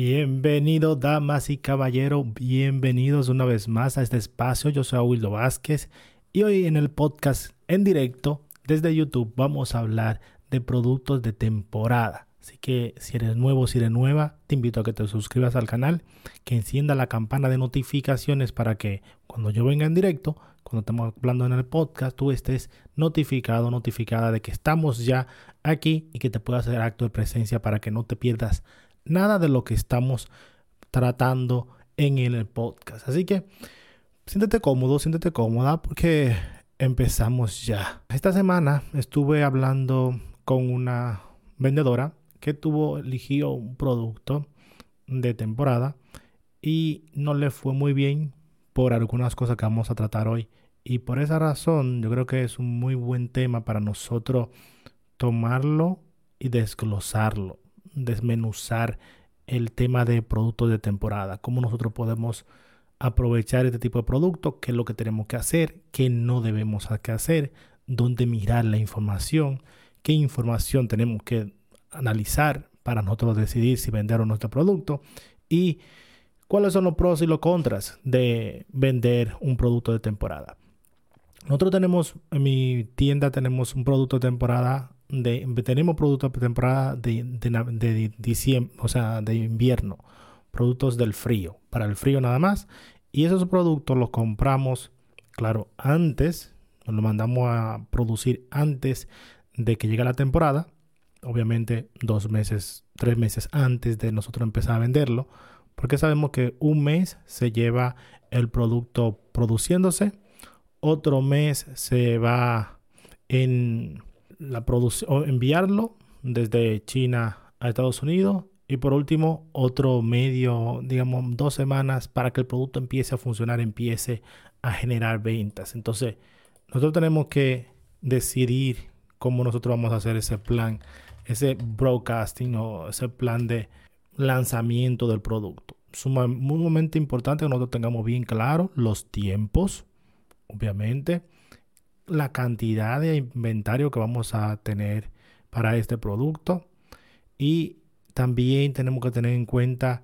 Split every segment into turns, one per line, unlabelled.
Bienvenidos, damas y caballeros, bienvenidos una vez más a este espacio. Yo soy Wildo Vázquez y hoy en el podcast en directo desde YouTube vamos a hablar de productos de temporada. Así que si eres nuevo, si eres nueva, te invito a que te suscribas al canal, que encienda la campana de notificaciones para que cuando yo venga en directo, cuando estemos hablando en el podcast, tú estés notificado, notificada de que estamos ya aquí y que te pueda hacer acto de presencia para que no te pierdas nada de lo que estamos tratando en el podcast. Así que siéntete cómodo, siéntete cómoda porque empezamos ya. Esta semana estuve hablando con una vendedora que tuvo, eligió un producto de temporada y no le fue muy bien por algunas cosas que vamos a tratar hoy. Y por esa razón yo creo que es un muy buen tema para nosotros tomarlo y desglosarlo desmenuzar el tema de productos de temporada, cómo nosotros podemos aprovechar este tipo de productos, qué es lo que tenemos que hacer, qué no debemos hacer, dónde mirar la información, qué información tenemos que analizar para nosotros decidir si vender o nuestro producto y cuáles son los pros y los contras de vender un producto de temporada. Nosotros tenemos, en mi tienda tenemos un producto de temporada tenemos productos de temporada de, diciembre, o sea, de invierno, productos del frío, para el frío nada más. Y esos productos los compramos, claro, antes, los mandamos a producir antes de que llegue la temporada, obviamente dos meses, tres meses antes de nosotros empezar a venderlo, porque sabemos que un mes se lleva el producto produciéndose, otro mes se va en la producción, enviarlo desde China a Estados Unidos y por último otro medio, digamos dos semanas para que el producto empiece a funcionar, empiece a generar ventas. Entonces nosotros tenemos que decidir cómo nosotros vamos a hacer ese plan, ese broadcasting o ese plan de lanzamiento del producto. Sumamente importante que nosotros tengamos bien claro los tiempos, obviamente la cantidad de inventario que vamos a tener para este producto y también tenemos que tener en cuenta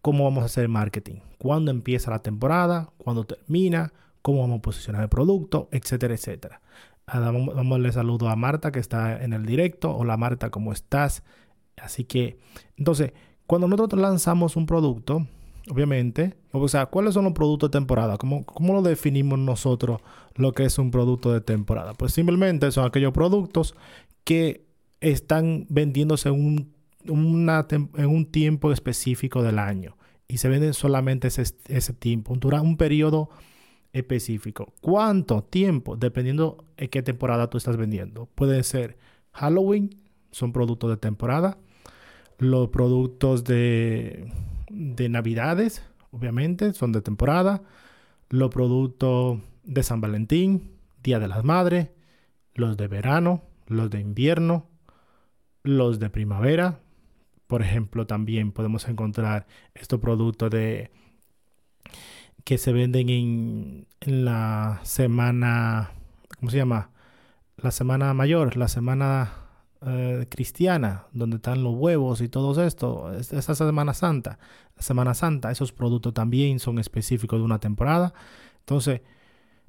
cómo vamos a hacer marketing, cuándo empieza la temporada, cuándo termina, cómo vamos a posicionar el producto, etcétera, etcétera. Ah, vamos, a saludo a Marta que está en el directo. Hola Marta, ¿cómo estás? Así que, entonces, cuando nosotros lanzamos un producto, obviamente. O sea, ¿cuáles son los productos de temporada? ¿Cómo, ¿Cómo, lo definimos nosotros lo que es un producto de temporada? Pues simplemente son aquellos productos que están vendiéndose en un, en un tiempo específico del año y se venden solamente ese, ese tiempo, durante un periodo específico. ¿Cuánto tiempo? Dependiendo de qué temporada tú estás vendiendo. Puede ser Halloween, son productos de temporada. Los productos de de Navidades, obviamente, son de temporada. Los productos de San Valentín, Día de las Madres, los de verano, los de invierno, los de primavera. Por ejemplo, también podemos encontrar estos productos de que se venden en, en la semana, ¿cómo se llama? La semana mayor, la semana eh, cristiana, donde están los huevos y todo esto, esa Semana Santa, Semana Santa, esos productos también son específicos de una temporada. Entonces,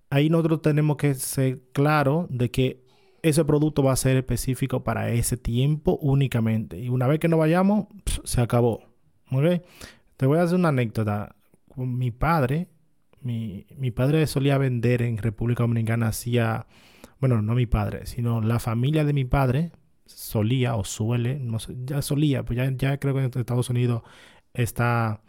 ahí nosotros tenemos que ser claro de que ese producto va a ser específico para ese tiempo únicamente. Y una vez que no vayamos, se acabó. Te voy a hacer una anécdota. Mi padre, mi, mi padre solía vender en República Dominicana, hacía, bueno, no mi padre, sino la familia de mi padre, solía o suele, no sé, ya solía, pues ya, creo que en Estados Unidos está,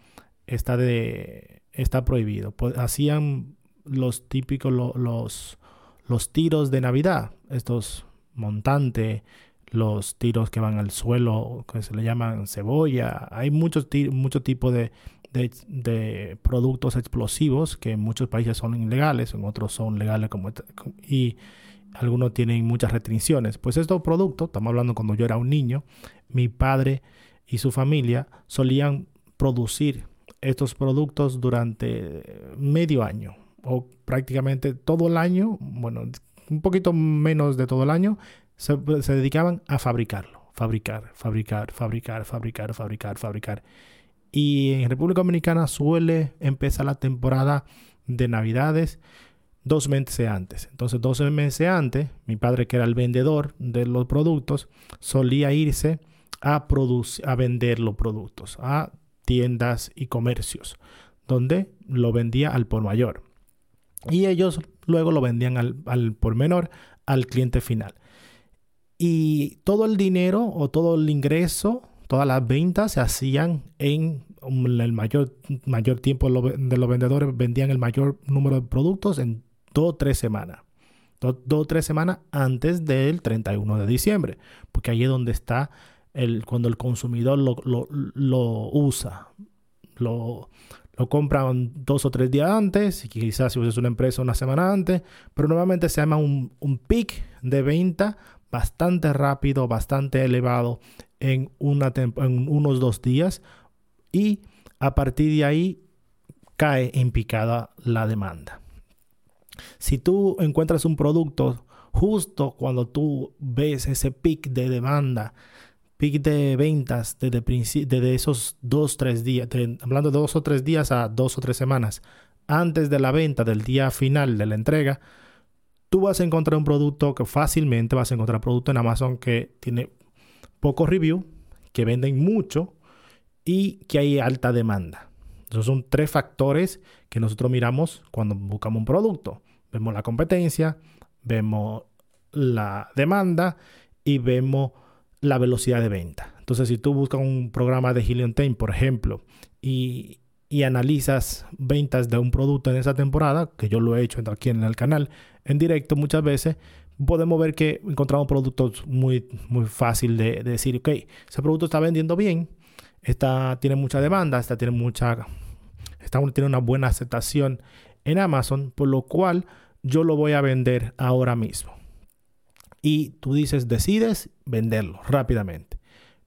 está, de, está prohibido. Pues hacían los típicos, los, los tiros de Navidad, estos montantes, los tiros que van al suelo, que se le llaman cebolla. Hay muchos mucho tipo de, de, de, productos explosivos que en muchos países son ilegales, en otros son legales como y algunos tienen muchas restricciones. Pues estos productos, estamos hablando cuando yo era un niño, mi padre y su familia solían producir estos productos durante medio año o prácticamente todo el año, bueno, un poquito menos de todo el año, se, dedicaban a fabricarlo, fabricar, fabricar, fabricar, fabricar, fabricar, fabricar. Y en República Dominicana suele empezar la temporada de Navidades dos meses antes. Entonces, dos meses antes, mi padre, que era el vendedor de los productos, solía irse a, a vender los productos a tiendas y comercios, donde lo vendía al por mayor. Y ellos luego lo vendían al, al por menor al cliente final. Y todo el dinero o todo el ingreso, todas las ventas se hacían en el mayor, mayor tiempo de los vendedores, vendían el mayor número de productos en dos o tres semanas. Dos o tres semanas antes del 31 de diciembre, porque ahí es donde está el, cuando el consumidor lo, lo, usa. Lo, lo compran dos o tres días antes, y quizás si es una empresa una semana antes, pero nuevamente se llama un, un pic de venta bastante rápido, bastante elevado en, una en unos dos días y a partir de ahí cae en picada la demanda. Si tú encuentras un producto justo cuando tú ves ese pic de demanda, pic de ventas desde, esos dos, tres días, hablando de dos o tres días a dos o tres semanas, antes de la venta del día final de la entrega, tú vas a encontrar un producto que fácilmente vas a encontrar producto en Amazon que tiene poco review, que venden mucho y que hay alta demanda. Esos son tres factores que nosotros miramos cuando buscamos un producto. Vemos la competencia, vemos la demanda y vemos la velocidad de venta. Entonces, si tú buscas un programa de Helium por ejemplo, y, y analizas ventas de un producto en esa temporada, que yo lo he hecho aquí en el canal en directo muchas veces, podemos ver que encontramos productos muy, muy fácil de, decir, ok, ese producto está vendiendo bien, esta tiene mucha demanda, esta tiene mucha, esta tiene una buena aceptación en Amazon, por lo cual yo lo voy a vender ahora mismo. Y tú dices, decides venderlo rápidamente.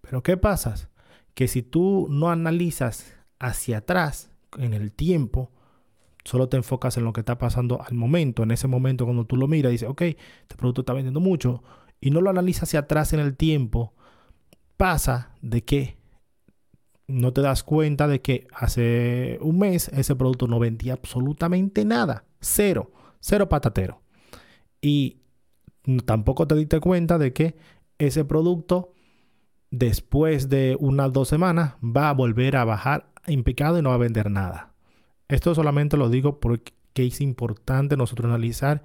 Pero ¿qué pasa? Que si tú no analizas hacia atrás en el tiempo, solo te enfocas en lo que está pasando al momento, en ese momento cuando tú lo miras, dices, ok, este producto está vendiendo mucho, y no lo analizas hacia atrás en el tiempo, pasa de que no te das cuenta de que hace un mes ese producto no vendía absolutamente nada, cero, cero patatero. Y tampoco te diste cuenta de que ese producto después de unas dos semanas va a volver a bajar en picado y no va a vender nada. Esto solamente lo digo porque es importante nosotros analizar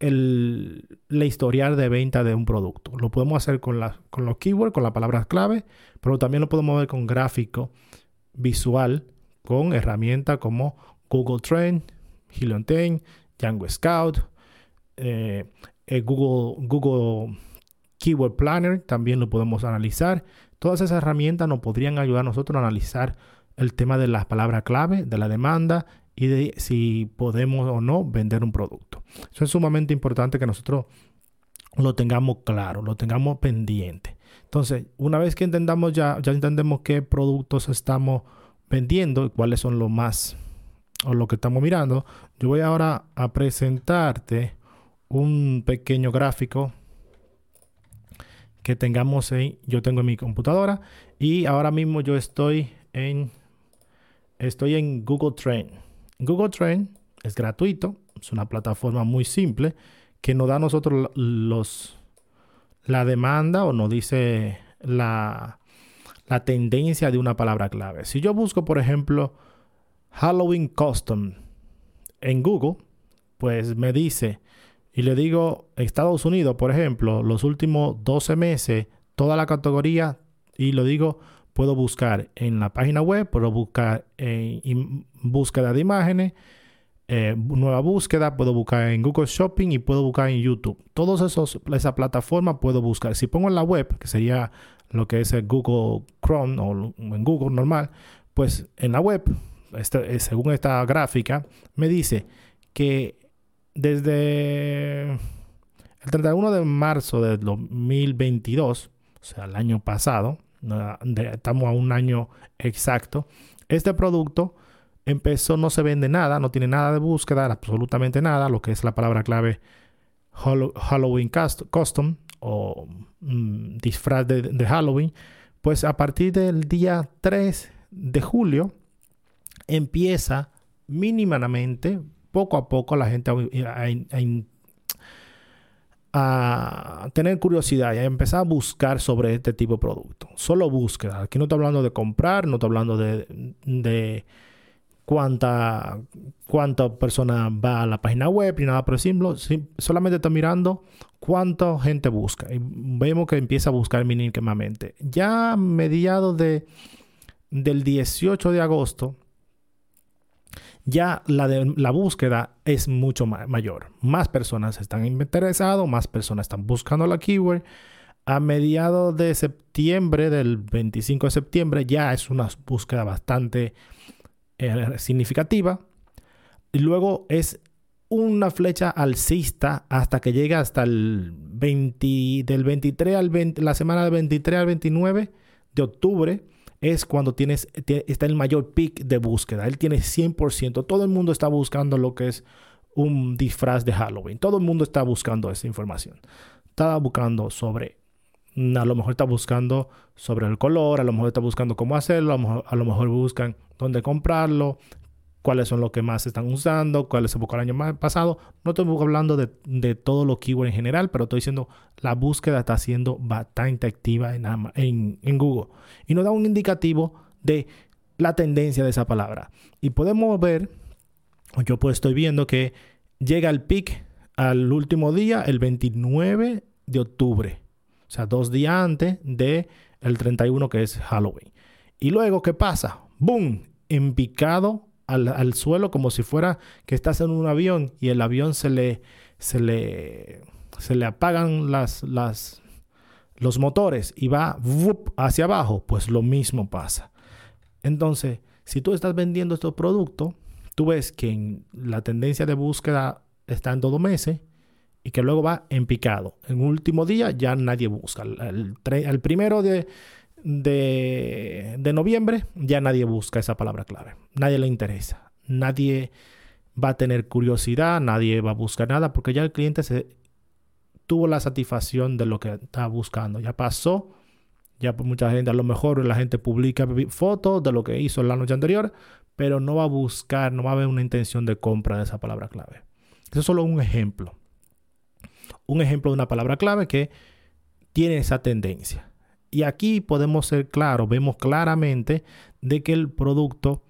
el, la historial de venta de un producto. Lo podemos hacer con, con los keywords, con las palabras clave, pero también lo podemos ver con gráfico visual, con herramientas como Google Trend, 10, Django Scout, eh, eh, Google, Google Keyword Planner, también lo podemos analizar. Todas esas herramientas nos podrían ayudar a nosotros a analizar el tema de las palabras clave, de la demanda y de si podemos o no vender un producto. Eso es sumamente importante que nosotros lo tengamos claro, lo tengamos pendiente. Entonces, una vez que entendamos ya, ya entendemos qué productos estamos vendiendo y cuáles son los más o lo que estamos mirando, yo voy ahora a presentarte un pequeño gráfico que tengamos ahí. Yo tengo en mi computadora y ahora mismo yo estoy en estoy en Google Trend. Google Trend es gratuito, es una plataforma muy simple que nos da a nosotros los la demanda o nos dice la, la tendencia de una palabra clave. Si yo busco, por ejemplo, Halloween Custom en Google, pues me dice y le digo Estados Unidos, por ejemplo, los últimos 12 meses, toda la categoría, y lo digo, puedo buscar en la página web, puedo buscar en búsqueda de imágenes, eh, nueva búsqueda, puedo buscar en Google Shopping y puedo buscar en YouTube. Todas esa plataforma puedo buscar. Si pongo en la web, que sería lo que es el Google Chrome o en Google normal, pues en la web, este, eh, según esta gráfica, me dice que desde el 31 de marzo del 2022, o sea, el año pasado, estamos a un año exacto, este producto empezó, no se vende nada, no tiene nada de búsqueda, absolutamente nada, lo que es la palabra clave Halloween Custom o mm, disfraz de, Halloween, Pues a partir del día 3 de julio empieza mínimamente, poco a poco, la gente a, tener curiosidad y a empezar a buscar sobre este tipo de producto. Solo búsqueda. Aquí no estoy hablando de comprar, no estoy hablando de, de cuánta, persona va a la página web ni nada por ejemplo. solamente está mirando cuánta gente busca. Y vemos que empieza a buscar mínimamente. Ya a mediados de, del 18 de agosto, ya la, de, la búsqueda es mucho mayor. Más personas están interesadas, más personas están buscando la keyword. A mediados de septiembre, del 25 de septiembre, ya es una búsqueda bastante eh, significativa. Y luego es una flecha alcista hasta que llega hasta el 20, del 23 al 20, la semana del 23 al 29 de octubre es cuando tienes, está el mayor pic de búsqueda. Él tiene 100%. Todo el mundo está buscando lo que es un disfraz de Halloween. Todo el mundo está buscando esa información. Está buscando sobre a lo mejor está buscando sobre el color, a lo mejor está buscando cómo hacerlo, a lo mejor, buscan dónde comprarlo, cuáles son los que más están usando, cuáles se buscó el año pasado. No estoy hablando de, de todo lo keywords en general, pero estoy diciendo la búsqueda está siendo bastante activa en Google. Y nos da un indicativo de la tendencia de esa palabra. Y podemos ver, yo pues estoy viendo que llega el pic al último día, el 29 de octubre. O sea, dos días antes del el 31 que es Halloween. Y luego, ¿qué pasa? ¡Boom! Empicado al, al, suelo como si fuera que estás en un avión y el avión se le, se le, se le apagan las, las, los motores y va hacia abajo. Pues lo mismo pasa. Entonces, si tú estás vendiendo estos productos, tú ves que la tendencia de búsqueda está en dos meses y que luego va en picado. En último día ya nadie busca. El, primero de, de, noviembre ya nadie busca esa palabra clave. Nadie le interesa. Nadie va a tener curiosidad, nadie va a buscar nada porque ya el cliente se tuvo la satisfacción de lo que estaba buscando. Ya pasó. Ya por mucha gente, a lo mejor la gente publica fotos de lo que hizo la noche anterior, pero no va a buscar, no va a haber una intención de compra de esa palabra clave. Eso es solo un ejemplo un ejemplo de una palabra clave que tiene esa tendencia. Y aquí podemos ser claros, vemos claramente de que el producto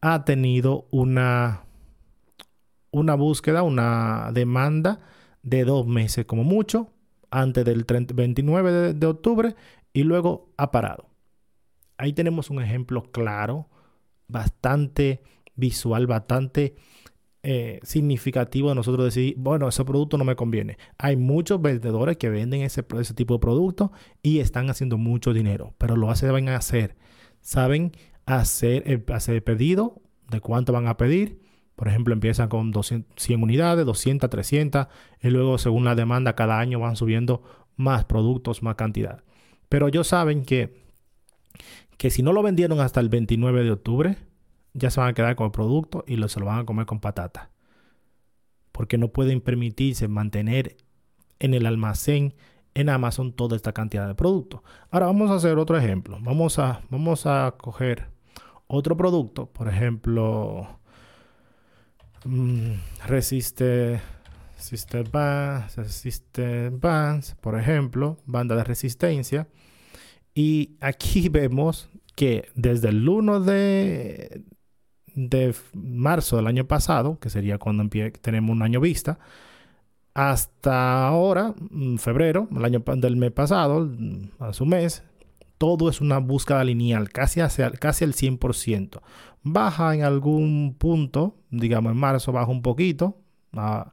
ha tenido una, una búsqueda, una demanda de dos meses como mucho, antes del 29 de, de octubre, y luego ha parado. Ahí tenemos un ejemplo claro, bastante visual, bastante eh, significativo de nosotros decir, bueno, ese producto no me conviene. Hay muchos vendedores que venden ese, ese tipo de producto y están haciendo mucho dinero, pero lo saben hacer. Saben hacer el, hacer pedido de cuánto van a pedir. Por ejemplo, empiezan con 200, 100 unidades, 200, 300 y luego según la demanda cada año van subiendo más productos, más cantidad. Pero ellos saben que, que si no lo vendieron hasta el 29 de octubre, ya se van a quedar con el producto y lo, se lo van a comer con patata. Porque no pueden permitirse mantener en el almacén en Amazon toda esta cantidad de productos. Ahora vamos a hacer otro ejemplo. Vamos a, vamos a coger otro producto, por ejemplo, mmm, resiste, resiste, resiste bands, por ejemplo, banda de resistencia. Y aquí vemos que desde el 1 de, de marzo del año pasado, que sería cuando tenemos un año vista, hasta ahora, mm, febrero, el año del mes pasado, mm, a su mes, todo es una búsqueda lineal, casi, hacia, casi el 100%. Baja en algún punto, digamos en marzo baja un poquito, a,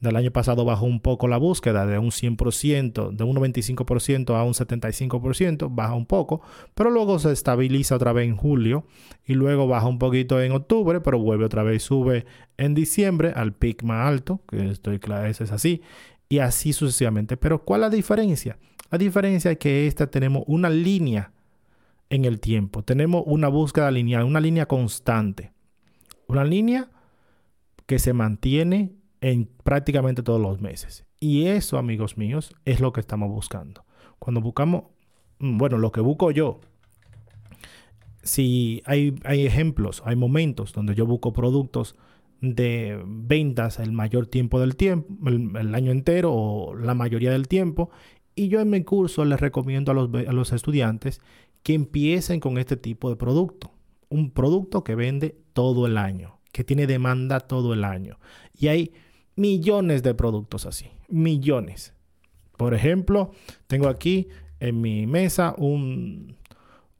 del año pasado bajó un poco la búsqueda de un 100%, de un 95% a un 75%, baja un poco, pero luego se estabiliza otra vez en julio y luego baja un poquito en octubre, pero vuelve otra vez, sube en diciembre al pic más alto, que estoy claro, eso es así, y así sucesivamente. Pero ¿cuál es la diferencia? La diferencia es que esta tenemos una línea en el tiempo, tenemos una búsqueda lineal, una línea constante, una línea que se mantiene en prácticamente todos los meses. Y eso, amigos míos, es lo que estamos buscando. Cuando buscamos mm, bueno, lo que busco yo, si hay, hay ejemplos, hay momentos donde yo busco productos de ventas el mayor tiempo del tiempo, el, año entero o la mayoría del tiempo. Y yo en mi curso les recomiendo a los, a los estudiantes que empiecen con este tipo de producto. Un producto que vende todo el año, que tiene demanda todo el año. Y hay millones de productos así, millones. Por ejemplo, tengo aquí en mi mesa un,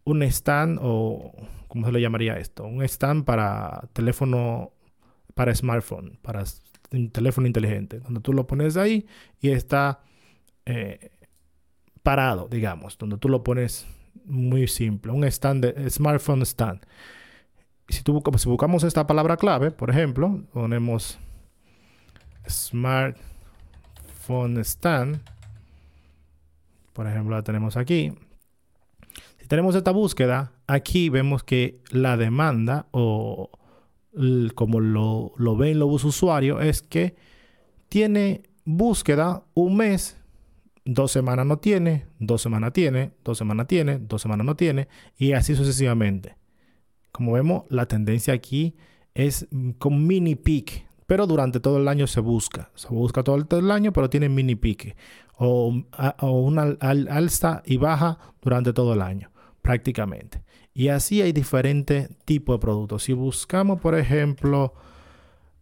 un stand o, ¿cómo se le llamaría esto? Un stand para teléfono, para smartphone, para teléfono inteligente, donde tú lo pones ahí y está eh, parado, digamos, donde tú lo pones muy simple, un stand de smartphone stand. Si, tú, si buscamos esta palabra clave, por ejemplo, ponemos smartphone stand, por ejemplo, la tenemos aquí. Si tenemos esta búsqueda, aquí vemos que la demanda o como lo, lo ven los usuarios es que tiene búsqueda un mes, dos semanas no tiene, dos semanas tiene, dos semanas tiene, dos semanas no tiene y así sucesivamente. Como vemos, la tendencia aquí es con mini peak, pero durante todo el año se busca. Se busca todo el, año, pero tiene mini pique o, una alza y baja durante todo el año, prácticamente. Y así hay diferentes tipos de productos. Si buscamos, por ejemplo,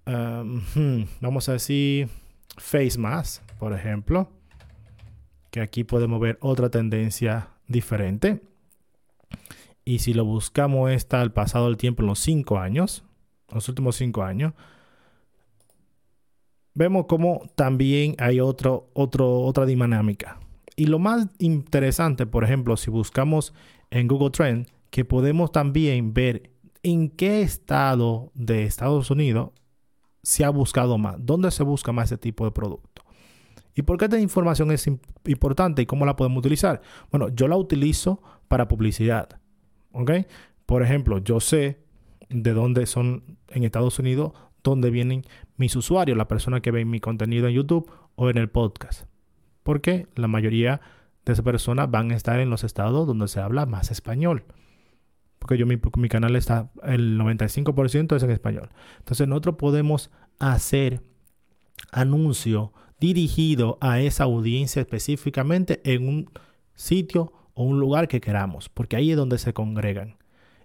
um, hmm, vamos a decir face mask, por ejemplo, que aquí podemos ver otra tendencia diferente. Y si lo buscamos está al pasado del tiempo en los cinco años, los últimos cinco años, vemos como también hay otro, otro, otra dinámica. Y lo más interesante, por ejemplo, si buscamos en Google Trend, que podemos también ver en qué estado de Estados Unidos se ha buscado más, dónde se busca más ese tipo de producto. ¿Y por qué esta información es importante y cómo la podemos utilizar? Bueno, yo la utilizo para publicidad. ¿Ok? Por ejemplo, yo sé de dónde son en Estados Unidos dónde vienen mis usuarios, la persona que ven mi contenido en YouTube o en el podcast. Porque la mayoría de esas personas van a estar en los estados donde se habla más español. Porque yo mi, mi canal está, el 95% es en español. Entonces nosotros podemos hacer anuncio dirigido a esa audiencia específicamente en un sitio o un lugar que queramos, porque ahí es donde se congregan.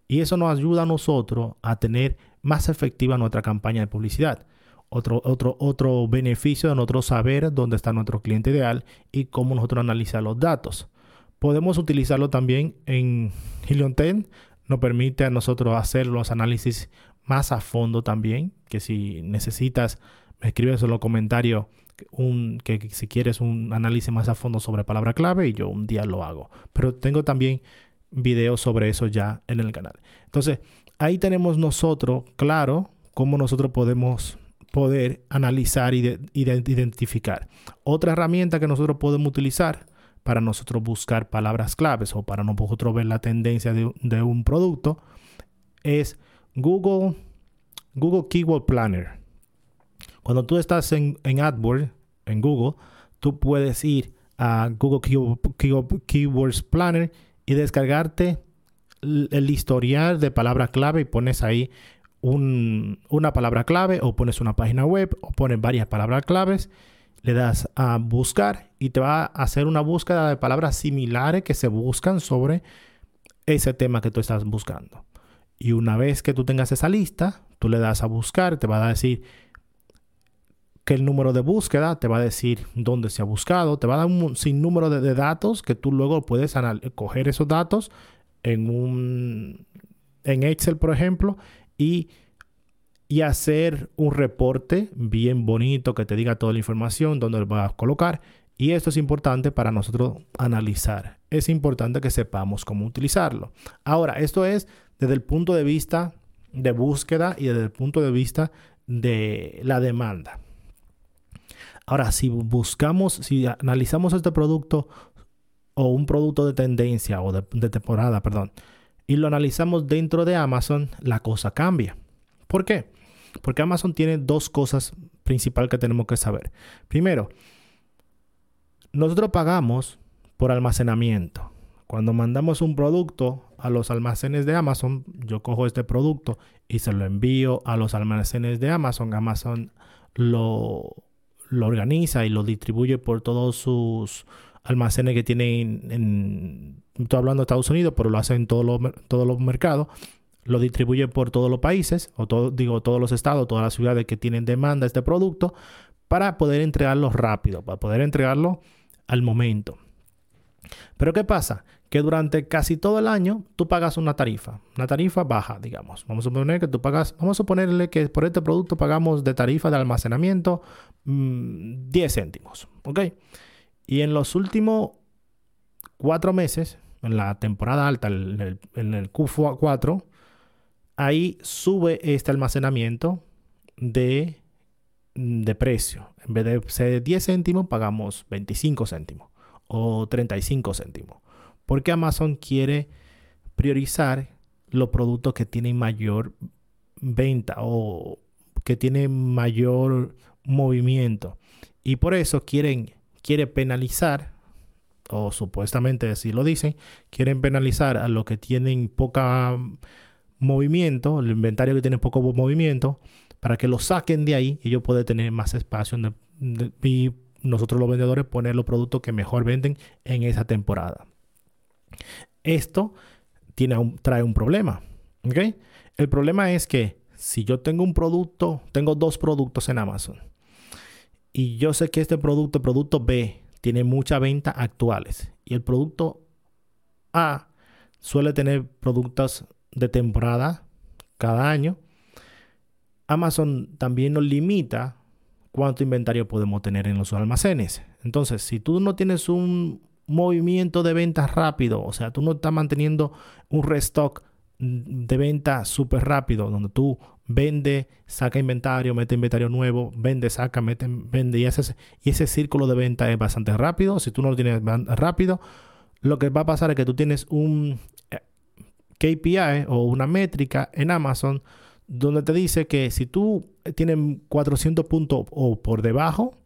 Y eso nos ayuda a nosotros a tener más efectiva nuestra campaña de publicidad. Otro, otro, otro beneficio de nosotros saber dónde está nuestro cliente ideal y cómo nosotros analizar los datos. Podemos utilizarlo también en Helium 10. Nos permite a nosotros hacer los análisis más a fondo también. Que si necesitas, me escribes en los comentarios un, que si quieres un análisis más a fondo sobre palabra clave y yo un día lo hago. Pero tengo también videos sobre eso ya en el canal. Entonces, ahí tenemos nosotros, claro, cómo nosotros podemos poder analizar y identificar. Otra herramienta que nosotros podemos utilizar para nosotros buscar palabras claves o para nosotros ver la tendencia de, un producto es Google, Google Keyword Planner. Cuando tú estás en, AdWords, en Google, tú puedes ir a Google Keywords Planner y descargarte el historial de palabra clave y pones ahí una palabra clave o pones una página web o pones varias palabras claves, le das a buscar y te va a hacer una búsqueda de palabras similares que se buscan sobre ese tema que tú estás buscando. Y una vez que tú tengas esa lista, tú le das a buscar, te va a decir que el número de búsqueda, te va a decir dónde se ha buscado, te va a dar un sinnúmero de, de datos que tú luego puedes coger esos datos en un en Excel, por ejemplo, y, y hacer un reporte bien bonito que te diga toda la información, dónde lo vas a colocar. Y esto es importante para nosotros analizar. Es importante que sepamos cómo utilizarlo. Ahora, esto es desde el punto de vista de búsqueda y desde el punto de vista de la demanda. Ahora, si buscamos, si analizamos este producto o un producto de tendencia o de, temporada, perdón, y lo analizamos dentro de Amazon, la cosa cambia. ¿Por qué? Porque Amazon tiene dos cosas principales que tenemos que saber. Primero, nosotros pagamos por almacenamiento. Cuando mandamos un producto a los almacenes de Amazon, yo cojo este producto y se lo envío a los almacenes de Amazon. Amazon lo, lo organiza y lo distribuye por todos sus almacenes que tienen en, estoy hablando de Estados Unidos, pero lo hace en todos los, todos los mercados. Lo distribuye por todos los países, o todo, digo, todos los estados, todas las ciudades que tienen demanda de este producto, para poder entregarlo rápido, para poder entregarlo al momento. Pero ¿qué pasa? Que durante casi todo el año tú pagas una tarifa, una tarifa baja, digamos. Vamos a suponer que tú pagas, vamos a suponerle que por este producto pagamos de tarifa de almacenamiento 10 mm, céntimos, ¿ok? Y en los últimos cuatro meses, en la temporada alta, en el, en el Q4, ahí sube este almacenamiento de, de precio. En vez de ser 10 céntimos, pagamos 25 céntimos o 35 céntimos. Porque Amazon quiere priorizar los productos que tienen mayor venta o que tienen mayor movimiento. Y por eso quieren, quiere penalizar, o supuestamente así lo dicen, quieren penalizar a los que tienen poca movimiento, el inventario que tiene poco movimiento, para que lo saquen de ahí y ellos puedan tener más espacio y nosotros los vendedores poner los productos que mejor venden en esa temporada. Esto tiene trae un problema. El problema es que si yo tengo un producto, tengo dos productos en Amazon y yo sé que este producto, el producto B, tiene mucha venta actuales y el producto A suele tener productos de temporada cada año, Amazon también nos limita cuánto inventario podemos tener en los almacenes. Entonces, si tú no tienes un movimiento de ventas rápido, o sea, tú no estás manteniendo un restock de venta súper rápido, donde tú vende, saca inventario, mete inventario nuevo, vende, saca, mete, vende, y ese, y ese círculo de venta es bastante rápido. Si tú no lo tienes rápido, lo que va a pasar es que tú tienes un eh, KPI o una métrica en Amazon donde te dice que si tú tienes 400 puntos o por debajo,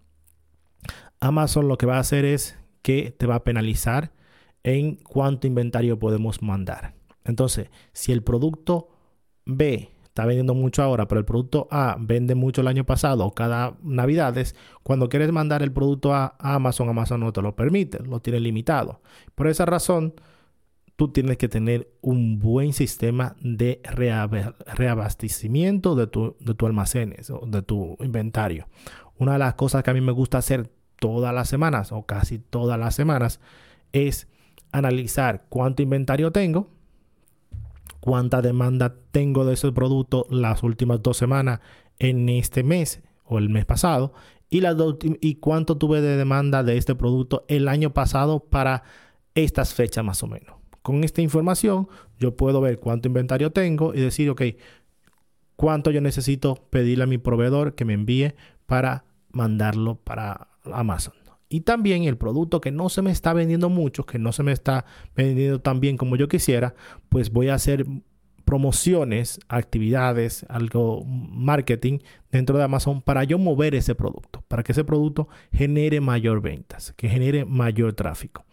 Amazon lo que va a hacer es que te va a penalizar en cuánto inventario podemos mandar. Entonces, si el producto B está vendiendo mucho ahora, pero el producto A vende mucho el año pasado o cada Navidades, cuando quieres mandar el producto a Amazon, Amazon no te lo permite, lo tiene limitado. Por esa razón, tú tienes que tener un buen sistema de reabastecimiento de tu, de tu almacenes o de tu inventario. Una de las cosas que a mí me gusta hacer todas las semanas o casi todas las semanas es analizar cuánto inventario tengo, cuánta demanda tengo de ese producto las últimas dos semanas en este mes o el mes pasado y, y cuánto tuve de demanda de este producto el año pasado para estas fechas más o menos. Con esta información yo puedo ver cuánto inventario tengo y decir, ok, cuánto yo necesito pedirle a mi proveedor que me envíe para mandarlo para Amazon. Y también el producto que no se me está vendiendo mucho, que no se me está vendiendo tan bien como yo quisiera, pues voy a hacer promociones, actividades, algo marketing dentro de Amazon para yo mover ese producto, para que ese producto genere mayor ventas, que genere mayor tráfico.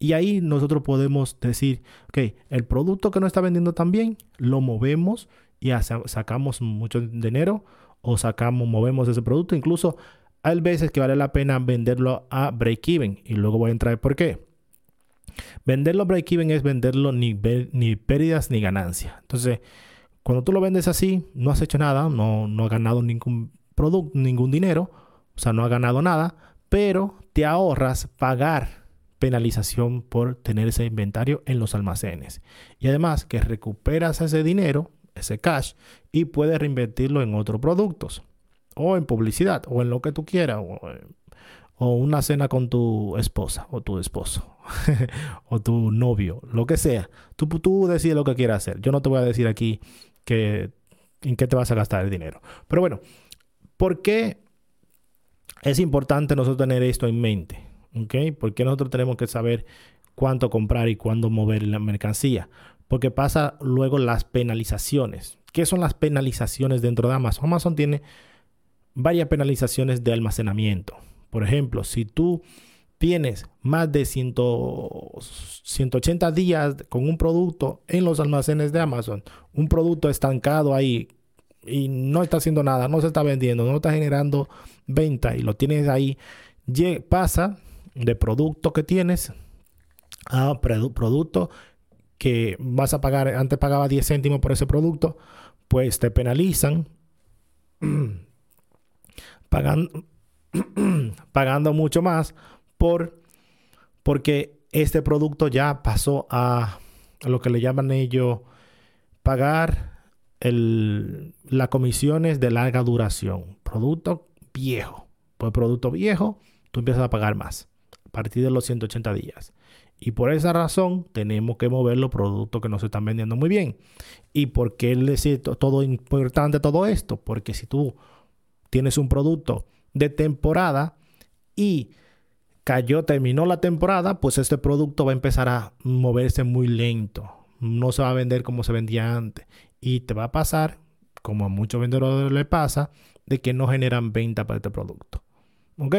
Y ahí nosotros podemos decir, ok, el producto que no está vendiendo tan bien, lo movemos y sacamos mucho dinero o sacamos, movemos ese producto. Incluso hay veces que vale la pena venderlo a break-even. Y luego voy a entrar por qué. Venderlo break-even es venderlo ni, ni pérdidas ni ganancias. Entonces, cuando tú lo vendes así, no has hecho nada, no, no has ganado ningún producto, ningún dinero, o sea, no has ganado nada, pero te ahorras pagar penalización por tener ese inventario en los almacenes. Y además que recuperas ese dinero, ese cash, y puedes reinvertirlo en otros productos, o en publicidad, o en lo que tú quieras, o, una cena con tu esposa, o tu esposo, o tu novio, lo que sea. Tú, tú decides lo que quieras hacer. Yo no te voy a decir aquí que, en qué te vas a gastar el dinero. Pero bueno, ¿por qué es importante nosotros tener esto en mente? ¿Ok? Porque nosotros tenemos que saber cuánto comprar y cuándo mover la mercancía. Porque pasa luego las penalizaciones. ¿Qué son las penalizaciones dentro de Amazon? Amazon tiene varias penalizaciones de almacenamiento. Por ejemplo, si tú tienes más de 100, 180 días con un producto en los almacenes de Amazon, un producto estancado ahí y no está haciendo nada, no se está vendiendo, no está generando venta y lo tienes ahí, pasa de producto que tienes a producto que vas a pagar, antes pagaba 10 céntimos por ese producto, pues te penalizan pagando, pagando mucho más por porque este producto ya pasó a, lo que le llaman ellos pagar el, las comisiones de larga duración. Producto viejo. Pues producto viejo, tú empiezas a pagar más a partir de los 180 días. Y por esa razón tenemos que mover los productos que no se están vendiendo muy bien. ¿Y por qué decir todo importante todo esto? Porque si tú tienes un producto de temporada y cayó, terminó la temporada, pues este producto va a empezar a moverse muy lento. No se va a vender como se vendía antes. Y te va a pasar, como a muchos vendedores le pasa, de que no generan venta para este producto. ¿Ok?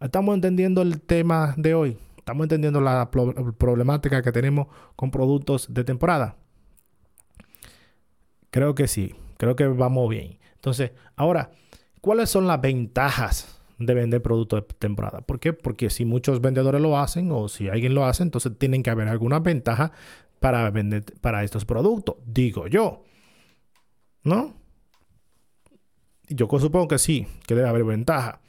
Estamos entendiendo el tema de hoy. Estamos entendiendo la problemática que tenemos con productos de temporada. Creo que sí. Creo que vamos bien. Entonces, ahora, ¿cuáles son las ventajas de vender productos de temporada. ¿Por qué? Porque si muchos vendedores lo hacen o si alguien lo hace, entonces tienen que haber alguna ventaja para vender para estos productos, digo yo. ¿No? Yo supongo que sí, que debe haber ventaja.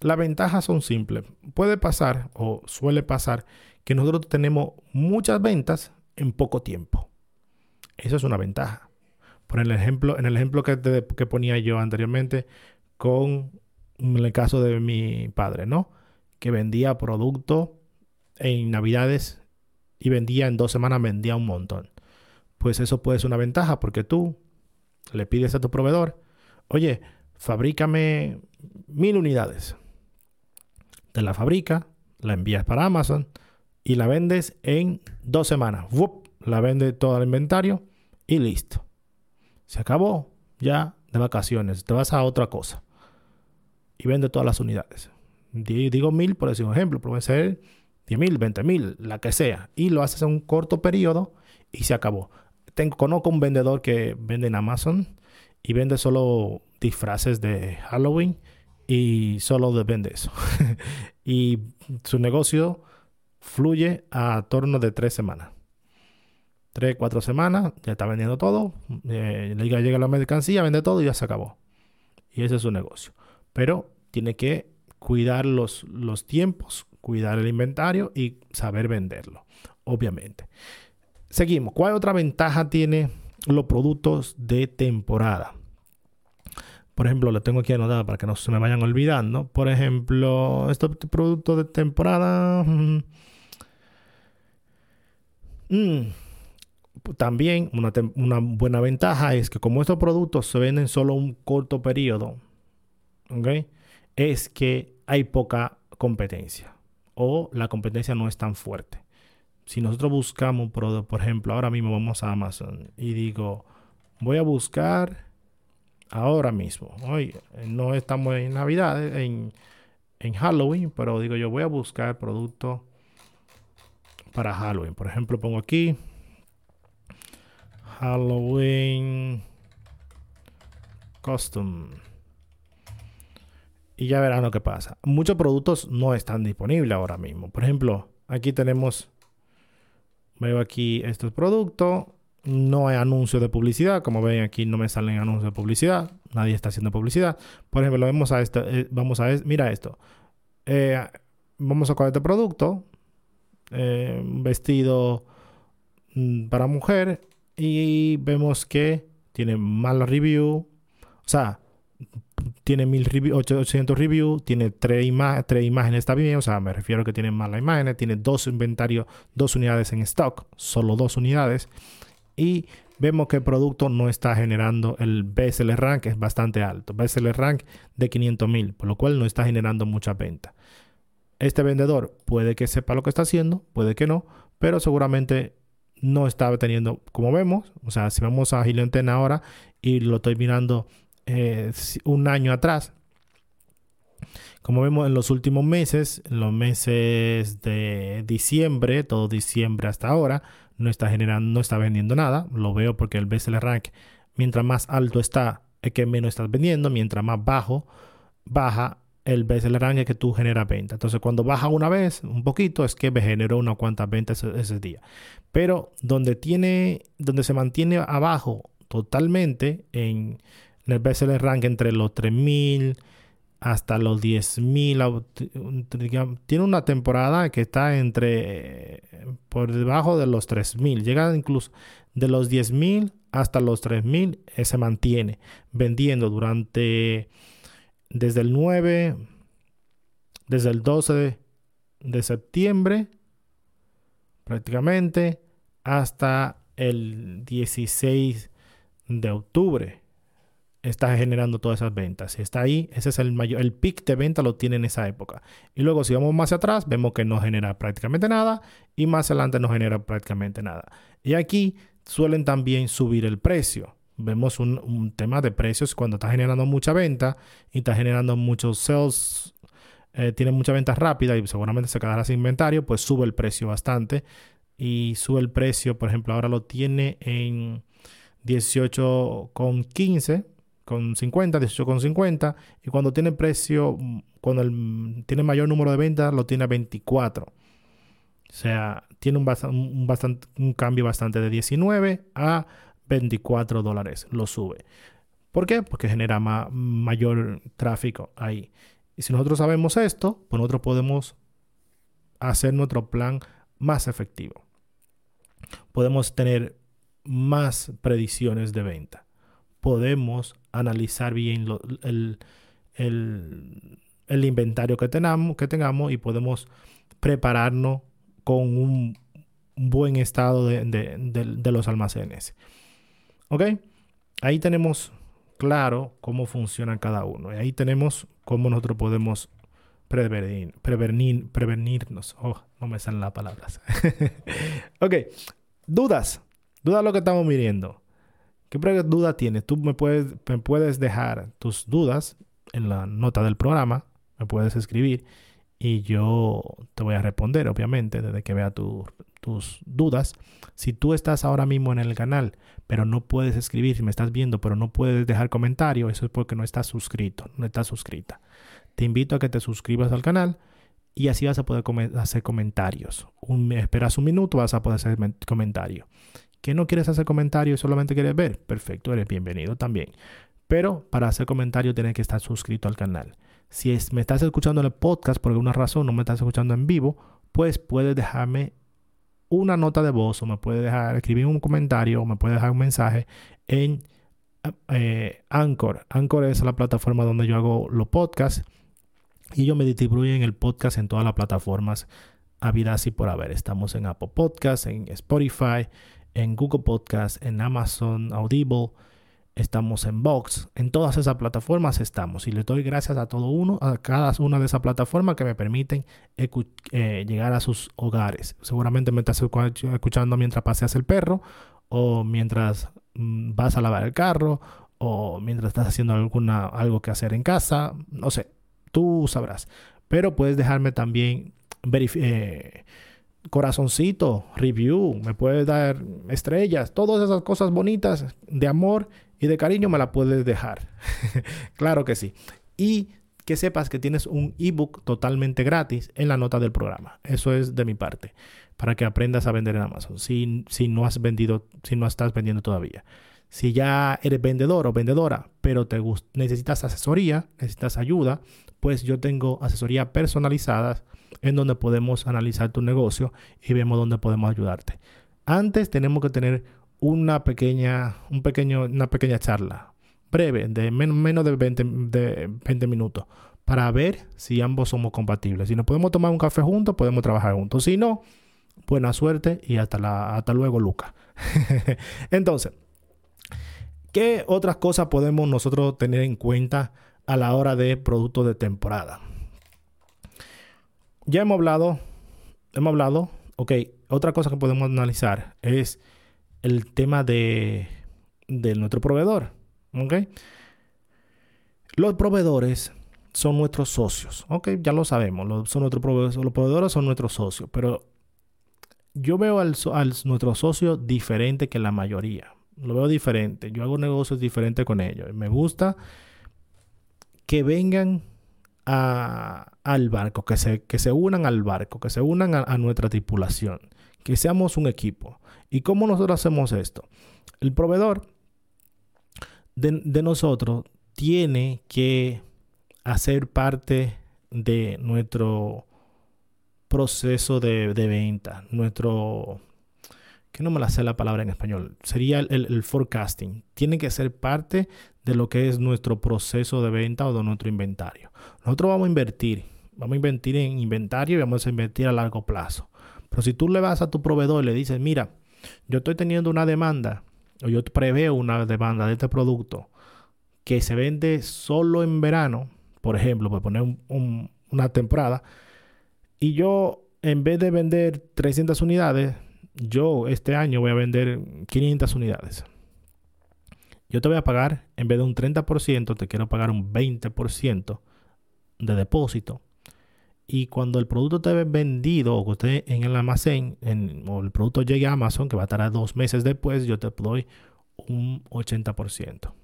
Las ventajas son simples. Puede pasar o suele pasar que nosotros tenemos muchas ventas en poco tiempo. Eso es una ventaja. El ejemplo, en el ejemplo que, ponía yo anteriormente, con el caso de mi padre, ¿no? Que vendía producto en Navidades y vendía en dos semanas, vendía un montón. Pues eso puede ser una ventaja porque tú le pides a tu proveedor, oye, fabrícame mil unidades. Te la fabrica, la envías para Amazon y la vendes en dos semanas. La vende todo el inventario y listo. Se acabó ya de vacaciones. Te vas a otra cosa y vende todas las unidades. Digo mil por decir un ejemplo, puede ser 10 mil, 20 mil, la que sea. Y lo haces en un corto periodo y se acabó. Tengo, conozco un vendedor que vende en Amazon y vende solo disfraces de Halloween y solo vende eso. y su negocio fluye a torno de tres semanas. Tres, cuatro semanas, ya está vendiendo todo. Eh, llega la mercancía, vende todo y ya se acabó. Y ese es su negocio. Pero tiene que cuidar los, los tiempos, cuidar el inventario y saber venderlo, obviamente. Seguimos. ¿Cuál otra ventaja tiene los productos de temporada? Por ejemplo, lo tengo aquí anotado para que no se me vayan olvidando. Por ejemplo, estos productos de temporada. Mm, también una, una, buena ventaja es que como estos productos se venden solo un corto periodo, es que hay poca competencia o la competencia no es tan fuerte. Si nosotros buscamos, por, por ejemplo, ahora mismo vamos a Amazon y digo, voy a buscar ahora mismo. Hoy no estamos en Navidad, en, en Halloween, pero digo yo voy a buscar productos para Halloween. Por ejemplo, pongo aquí Halloween Custom y ya verán lo que pasa. Muchos productos no están disponibles ahora mismo. Por ejemplo, aquí tenemos, veo aquí estos productos. No hay anuncios de publicidad. Como ven aquí no me salen anuncios de publicidad. Nadie está haciendo publicidad. Por ejemplo, vemos a esto. Eh, vamos a mira esto. Eh, vamos a coger este producto. Eh, vestido mm, para mujer. Y vemos que tiene mala review. O sea, tiene 1800 reviews, tiene tres, imágenes, está bien, o sea, me refiero a que tiene malas imágenes, tiene dos inventarios, dos unidades en stock, solo dos unidades, y vemos que el producto no está generando el BSL rank, es bastante alto, BSL rank de 500 mil, por lo cual no está generando mucha venta. Este vendedor puede que sepa lo que está haciendo, puede que no, pero seguramente no está teniendo, como vemos, o sea, si vamos a Giliantena ahora y lo estoy mirando eh, un año atrás, Como vemos en los últimos meses, en los meses de diciembre, todo diciembre hasta ahora, no está generando, no está vendiendo nada. Lo veo porque el BSL Rank, mientras más alto está, es que menos estás vendiendo. Mientras más bajo, baja, el Rank es que tú generas venta. Entonces, cuando baja una vez, un poquito, es que me generó unas cuantas ventas ese, día. Pero donde tiene, donde se mantiene abajo totalmente en, el BSL Rank entre los 3000 hasta los 10.000. Tiene una temporada que está entre por debajo de los 3.000. Llega incluso de los 10.000 hasta los 3.000. Eh, se mantiene vendiendo durante desde el 9, desde el 12 de septiembre prácticamente hasta el 16 de octubre está generando todas esas ventas. Si está ahí, ese es el mayor, el pic de venta lo tiene en esa época. Y luego si vamos más atrás, vemos que no genera prácticamente nada y más adelante no genera prácticamente nada. Y aquí suelen también subir el precio. Vemos un, tema de precios cuando está generando mucha venta y está generando muchos sales, eh, tiene mucha venta rápida y seguramente se quedará sin inventario, pues sube el precio bastante. Y sube el precio, por ejemplo, ahora lo tiene en 18,15 con 50, 18 con 50 y cuando tiene precio, cuando tiene mayor número de ventas lo tiene a 24. O sea, tiene un, bastante, un cambio bastante de 19 a 24 dólares. Lo sube. ¿Por qué? Porque genera mayor tráfico ahí. Y si nosotros sabemos esto, pues nosotros podemos hacer nuestro plan más efectivo. Podemos tener más predicciones de venta podemos analizar bien el, inventario que tengamos, que tengamos y podemos prepararnos con un buen estado de, los almacenes. ¿Ok? Ahí tenemos claro cómo funciona cada uno. Y ahí tenemos cómo nosotros podemos prevenir, prevenir, prevenirnos. Oh, no me salen las palabras. ok, dudas. Dudas lo que estamos midiendo. ¿Qué duda tienes? Tú me puedes, me puedes dejar tus dudas en la nota del programa, me puedes escribir y yo te voy a responder, obviamente, desde que vea tus dudas. Si tú estás ahora mismo en el canal, pero no puedes escribir, si me estás viendo, pero no puedes dejar comentario, eso es porque no estás suscrito, no estás suscrita. Te invito a que te suscribas al canal y así vas a poder hacer comentarios. Un, esperas un minuto, vas a poder hacer comentario que no quieres hacer comentarios y solamente quieres ver, perfecto, eres bienvenido también. Pero para hacer comentarios tienes que estar suscrito al canal. Si me estás escuchando en el podcast por alguna razón, no me estás escuchando en vivo, pues puedes dejarme una nota de voz o me puedes dejar escribir un comentario o me puedes dejar un mensaje en eh, Anchor. Anchor es la plataforma donde yo hago los podcasts y yo me distribuyo en el podcast en todas las plataformas habidas y por haber. Estamos en Apple Podcasts, en Spotify, en Google Podcast, en Amazon Audible, estamos en Vox, en todas esas plataformas estamos. Y le doy gracias a todo uno, a cada una de esas plataformas que me permiten eh, llegar a sus hogares. Seguramente me estás escuchando mientras paseas el perro, o mientras mm, vas a lavar el carro, o mientras estás haciendo alguna, algo que hacer en casa, no sé, tú sabrás. Pero puedes dejarme también eh, corazoncito, review, me puedes dar estrellas, todas esas cosas bonitas de amor y de cariño me la puedes dejar. claro que sí. Y que sepas que tienes un ebook totalmente gratis en la nota del programa. Eso es de mi parte, para que aprendas a vender en Amazon. Si, si no has vendido, si no estás vendiendo todavía. Si ya eres vendedor o vendedora, pero te necesitas asesoría, necesitas ayuda, pues yo tengo asesoría personalizada en donde podemos analizar tu negocio y vemos dónde podemos ayudarte. Antes tenemos que tener una pequeña, un pequeño, una pequeña charla breve de menos de 20, de 20 minutos para ver si ambos somos compatibles. Si nos podemos tomar un café juntos, podemos trabajar juntos. Si no, buena suerte y hasta, la, hasta luego, Luca. Entonces, ¿qué otras cosas podemos nosotros tener en cuenta a la hora de productos de temporada? ya hemos hablado, hemos hablado, ok, otra cosa que podemos analizar es el tema de, de nuestro proveedor, ok. Los proveedores son nuestros socios. Ok, ya lo sabemos, son nuestros proveedores, los proveedores son nuestros socios, pero yo veo al, al, nuestro socio diferente que la mayoría. Lo veo diferente. Yo hago negocios diferentes con ellos. Me gusta que vengan al barco, que se, que se unan al barco, que se unan a, nuestra tripulación, que seamos un equipo. ¿Y cómo nosotros hacemos esto? El proveedor de, nosotros tiene que hacer parte de nuestro proceso de, venta, nuestro, que no me la sé la palabra en español, sería el, forecasting. Tiene que ser parte de lo que es nuestro proceso de venta o de nuestro inventario. Nosotros vamos a invertir, vamos a invertir en inventario y vamos a invertir a largo plazo. Pero si tú le vas a tu proveedor y le dices, mira, yo estoy teniendo una demanda o yo preveo una demanda de este producto que se vende solo en verano, por ejemplo, por poner una temporada, y yo en vez de vender 300 unidades, yo este año voy a vender 500 unidades. Yo te voy a pagar, en vez de un 30%, te quiero pagar un 20% de depósito. Y cuando el producto esté vendido o que esté en el almacén, o el producto llegue a Amazon, que va a estar dos meses después, yo te doy un 80%.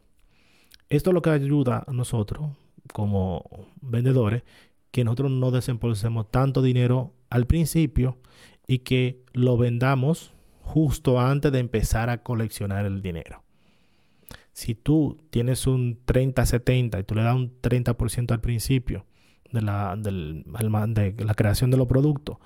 Esto es lo que ayuda a nosotros, como vendedores, que nosotros no desembolsemos tanto dinero al principio y que lo vendamos justo antes de empezar a coleccionar el dinero. Si tú tienes un 30-70 y tú le das un 30% al principio de la, de la creación de los productos.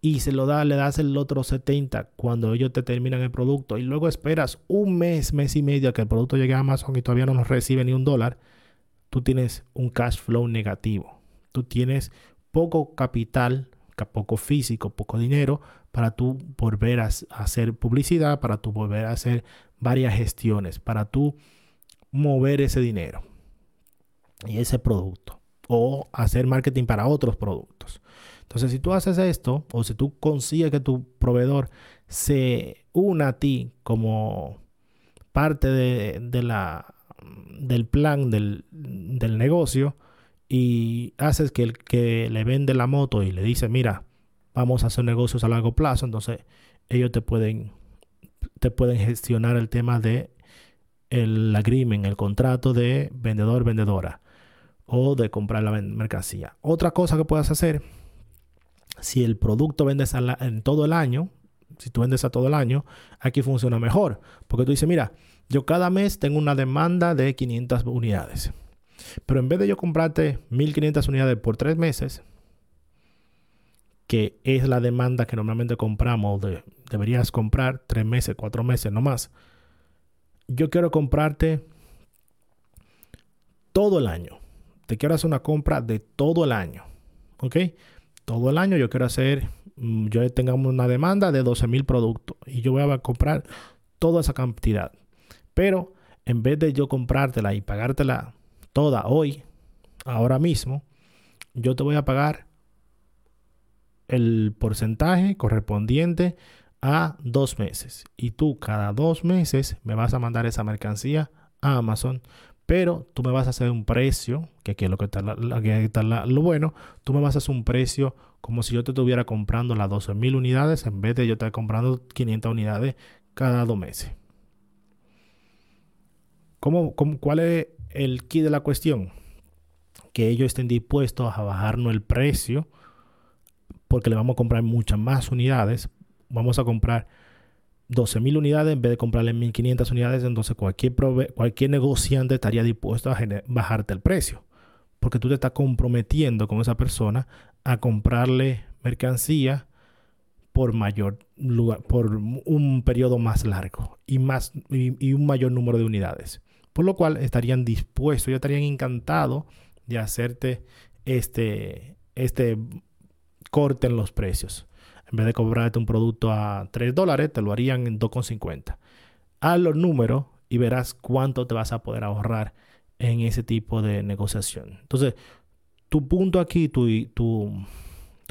Y se lo da, le das el otro 70 cuando ellos te terminan el producto. Y luego esperas un mes, mes y medio que el producto llegue a Amazon y todavía no nos recibe ni un dólar, tú tienes un cash flow negativo. Tú tienes poco capital poco físico, poco dinero, para tú volver a, hacer publicidad, para tú volver a hacer varias gestiones, para tú mover ese dinero y ese producto o hacer marketing para otros productos. Entonces, si tú haces esto o si tú consigues que tu proveedor se una a ti como parte de, la, del plan del, del negocio, y haces que el que le vende la moto y le dice, mira, vamos a hacer negocios a largo plazo, entonces ellos te pueden, te pueden gestionar el tema de el agreement, el contrato de vendedor-vendedora o de comprar la mercancía. Otra cosa que puedes hacer, si el producto vendes en todo el año, si tú vendes a todo el año, aquí funciona mejor. Porque tú dices, mira, yo cada mes tengo una demanda de 500 unidades. Pero en vez de yo comprarte 1500 unidades por tres meses, que es la demanda que normalmente compramos, deberías comprar tres meses, cuatro meses, no más. Yo quiero comprarte todo el año. Te quiero hacer una compra de todo el año. ¿Ok? Todo el año yo quiero hacer, mm, yo tengamos una demanda de 12 mil productos y yo voy a comprar toda esa cantidad. Pero en vez de yo comprártela y pagártela toda hoy, ahora mismo, yo te voy a pagar el porcentaje correspondiente a dos meses. Y tú cada dos meses me vas a mandar esa mercancía a Amazon. Pero tú me vas a hacer un precio, que aquí es lo que está, lo bueno, tú me vas a hacer un precio como si yo te estuviera comprando las 12 mil unidades en vez de yo estar comprando 500 unidades cada dos meses. ¿Cómo, cómo, cuál es el key de la cuestión, que ellos estén dispuestos a bajarnos el precio porque le vamos a comprar muchas más unidades. Vamos a comprar 12.000 unidades en vez de comprarle 1.500 unidades. Entonces cualquier, cualquier negociante estaría dispuesto a bajarte el precio. Porque tú te estás comprometiendo con esa persona a comprarle mercancía por mayor lugar, por un periodo más largo y, más, y un mayor número de unidades. Por lo cual estarían dispuestos, ya estarían encantados de hacerte este, este corte en los precios. En vez de cobrarte un producto a 3 dólares, te lo harían en 2,50. Haz los números y verás cuánto te vas a poder ahorrar en ese tipo de negociación. Entonces, tu punto aquí, tu,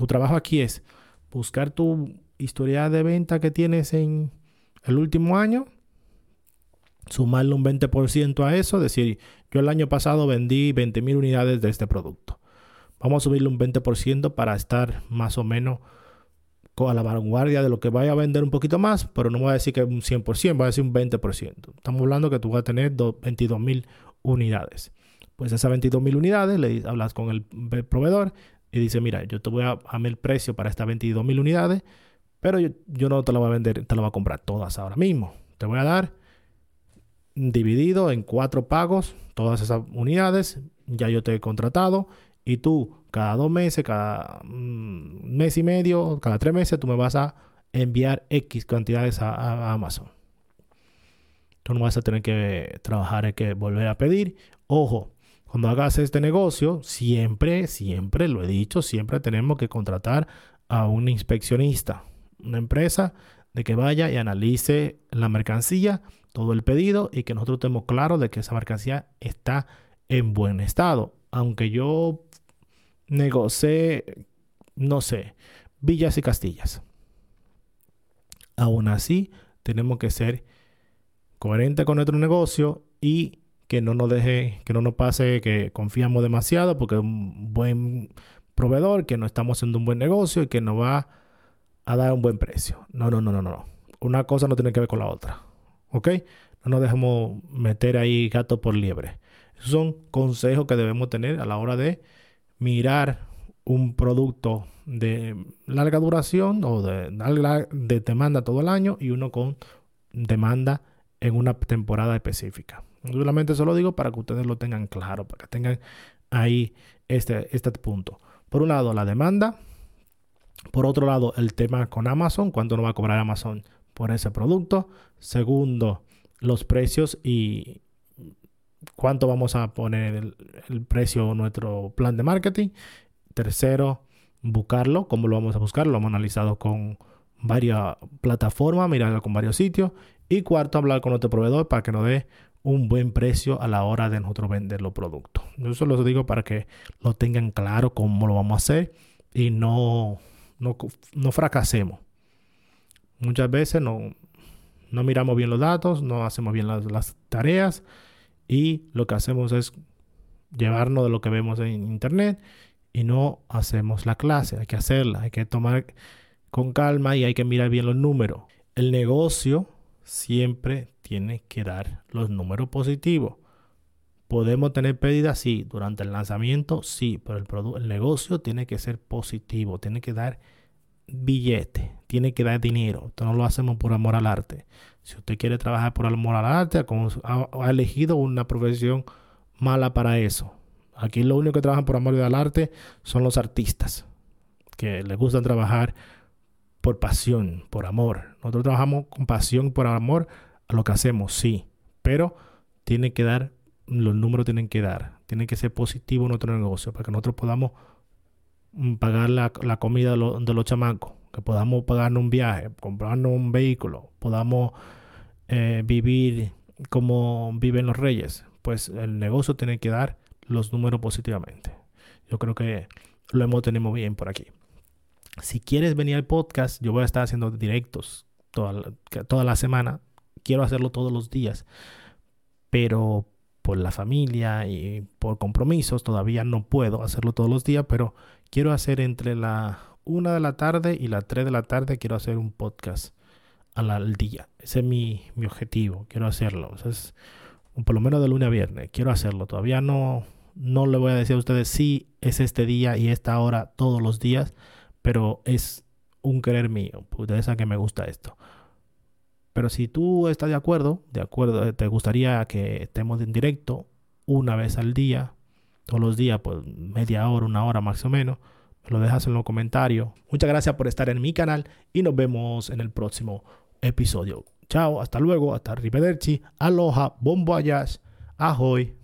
trabajo aquí es buscar tu historia de venta que tienes en el último año sumarle un 20% a eso, decir, yo el año pasado vendí 20.000 unidades de este producto. Vamos a subirle un 20% para estar más o menos a la vanguardia de lo que vaya a vender un poquito más, pero no voy a decir que un 100%, voy a decir un 20%. Estamos hablando que tú vas a tener 22.000 unidades. Pues esas 22.000 unidades, le hablas con el proveedor y dice, mira, yo te voy a dar el precio para estas 22.000 unidades, pero yo, yo no te la voy a vender, te la voy a comprar todas ahora mismo. Te voy a dar dividido en cuatro pagos todas esas unidades, ya yo te he contratado y tú cada dos meses, cada mm, mes y medio, cada tres meses, tú me vas a enviar X cantidades a, Amazon. Tú no vas a tener que trabajar, hay que volver a pedir. Ojo, cuando hagas este negocio, siempre, siempre, lo he dicho, siempre tenemos que contratar a un inspeccionista, una empresa de que vaya y analice la mercancía, todo el pedido y que nosotros estemos claros de que esa mercancía está en buen estado. Aunque yo negocié, no sé, villas y castillas. Aún así, tenemos que ser coherentes con nuestro negocio y que no nos deje, que no nos pase que confiamos demasiado porque es un buen proveedor, que no estamos haciendo un buen negocio y que nos va a dar un buen precio. No, no, no, no, no. Una cosa no tiene que ver con la otra. ¿Ok? No nos dejemos meter ahí gato por liebre. Esos son consejos que debemos tener a la hora de mirar un producto de larga duración o de, de demanda todo el año y uno con demanda en una temporada específica. Solamente se lo digo para que ustedes lo tengan claro, para que tengan ahí este, este punto. Por un lado, la demanda. Por otro lado, el tema con Amazon, cuánto nos va a cobrar Amazon por ese producto. Segundo, los precios y cuánto vamos a poner el, precio nuestro plan de marketing. Tercero, buscarlo, cómo lo vamos a buscar, lo hemos analizado con varias plataformas, mirarlo con varios sitios. Y cuarto, hablar con nuestro proveedor para que nos dé un buen precio a la hora de nosotros vender los productos. Yo eso lo digo para que lo tengan claro cómo lo vamos a hacer y no, no, fracasemos. Muchas veces no, no miramos bien los datos, no hacemos bien las tareas y lo que hacemos es llevarnos de lo que vemos en internet y no hacemos la clase. Hay que hacerla, hay que tomar con calma y hay que mirar bien los números. El negocio siempre tiene que dar los números positivos. Podemos tener pérdidas, sí, durante el lanzamiento, sí, pero el, negocio tiene que ser positivo, tiene que dar billete, tiene que dar dinero. Esto no lo hacemos por amor al arte. Si usted quiere trabajar por amor al arte, ha, elegido una profesión mala para eso. Aquí lo único que trabajan por amor al arte son los artistas, que les gusta trabajar por pasión, por amor. Nosotros trabajamos con pasión, por amor a lo que hacemos, sí, pero tiene que dar, los números tienen que dar, tiene que ser positivo nuestro negocio para que nosotros podamos mm, pagar la, comida de, los chamacos, que podamos pagarnos un viaje, comprarnos un vehículo, podamos eh, vivir como viven los reyes, pues el negocio tiene que dar los números positivamente. Yo creo que lo hemos tenido bien por aquí. Si quieres venir al podcast, yo voy a estar haciendo directos toda la, toda la semana. Quiero hacerlo todos los días, pero por la familia y por compromisos todavía no puedo hacerlo todos los días, pero quiero hacer entre la una de la tarde y la 3 de la tarde, quiero hacer un podcast al, día. Ese es mi, objetivo. Quiero hacerlo. es, por lo menos de lunes a viernes. Quiero hacerlo. Todavía no, no le voy a decir a ustedes si es este día y esta hora todos los días. Pero es un querer mío. Ustedes saben que me gusta esto. Pero si tú estás de acuerdo, de acuerdo, eh, te gustaría que estemos en directo una vez al día, todos los días, pues media hora, una hora más o menos, me lo dejas en los comentarios. Muchas gracias por estar en mi canal y nos vemos en el próximo episodio. Chao, hasta luego, hasta Rivederci, aloha, bon voyage, ahoy.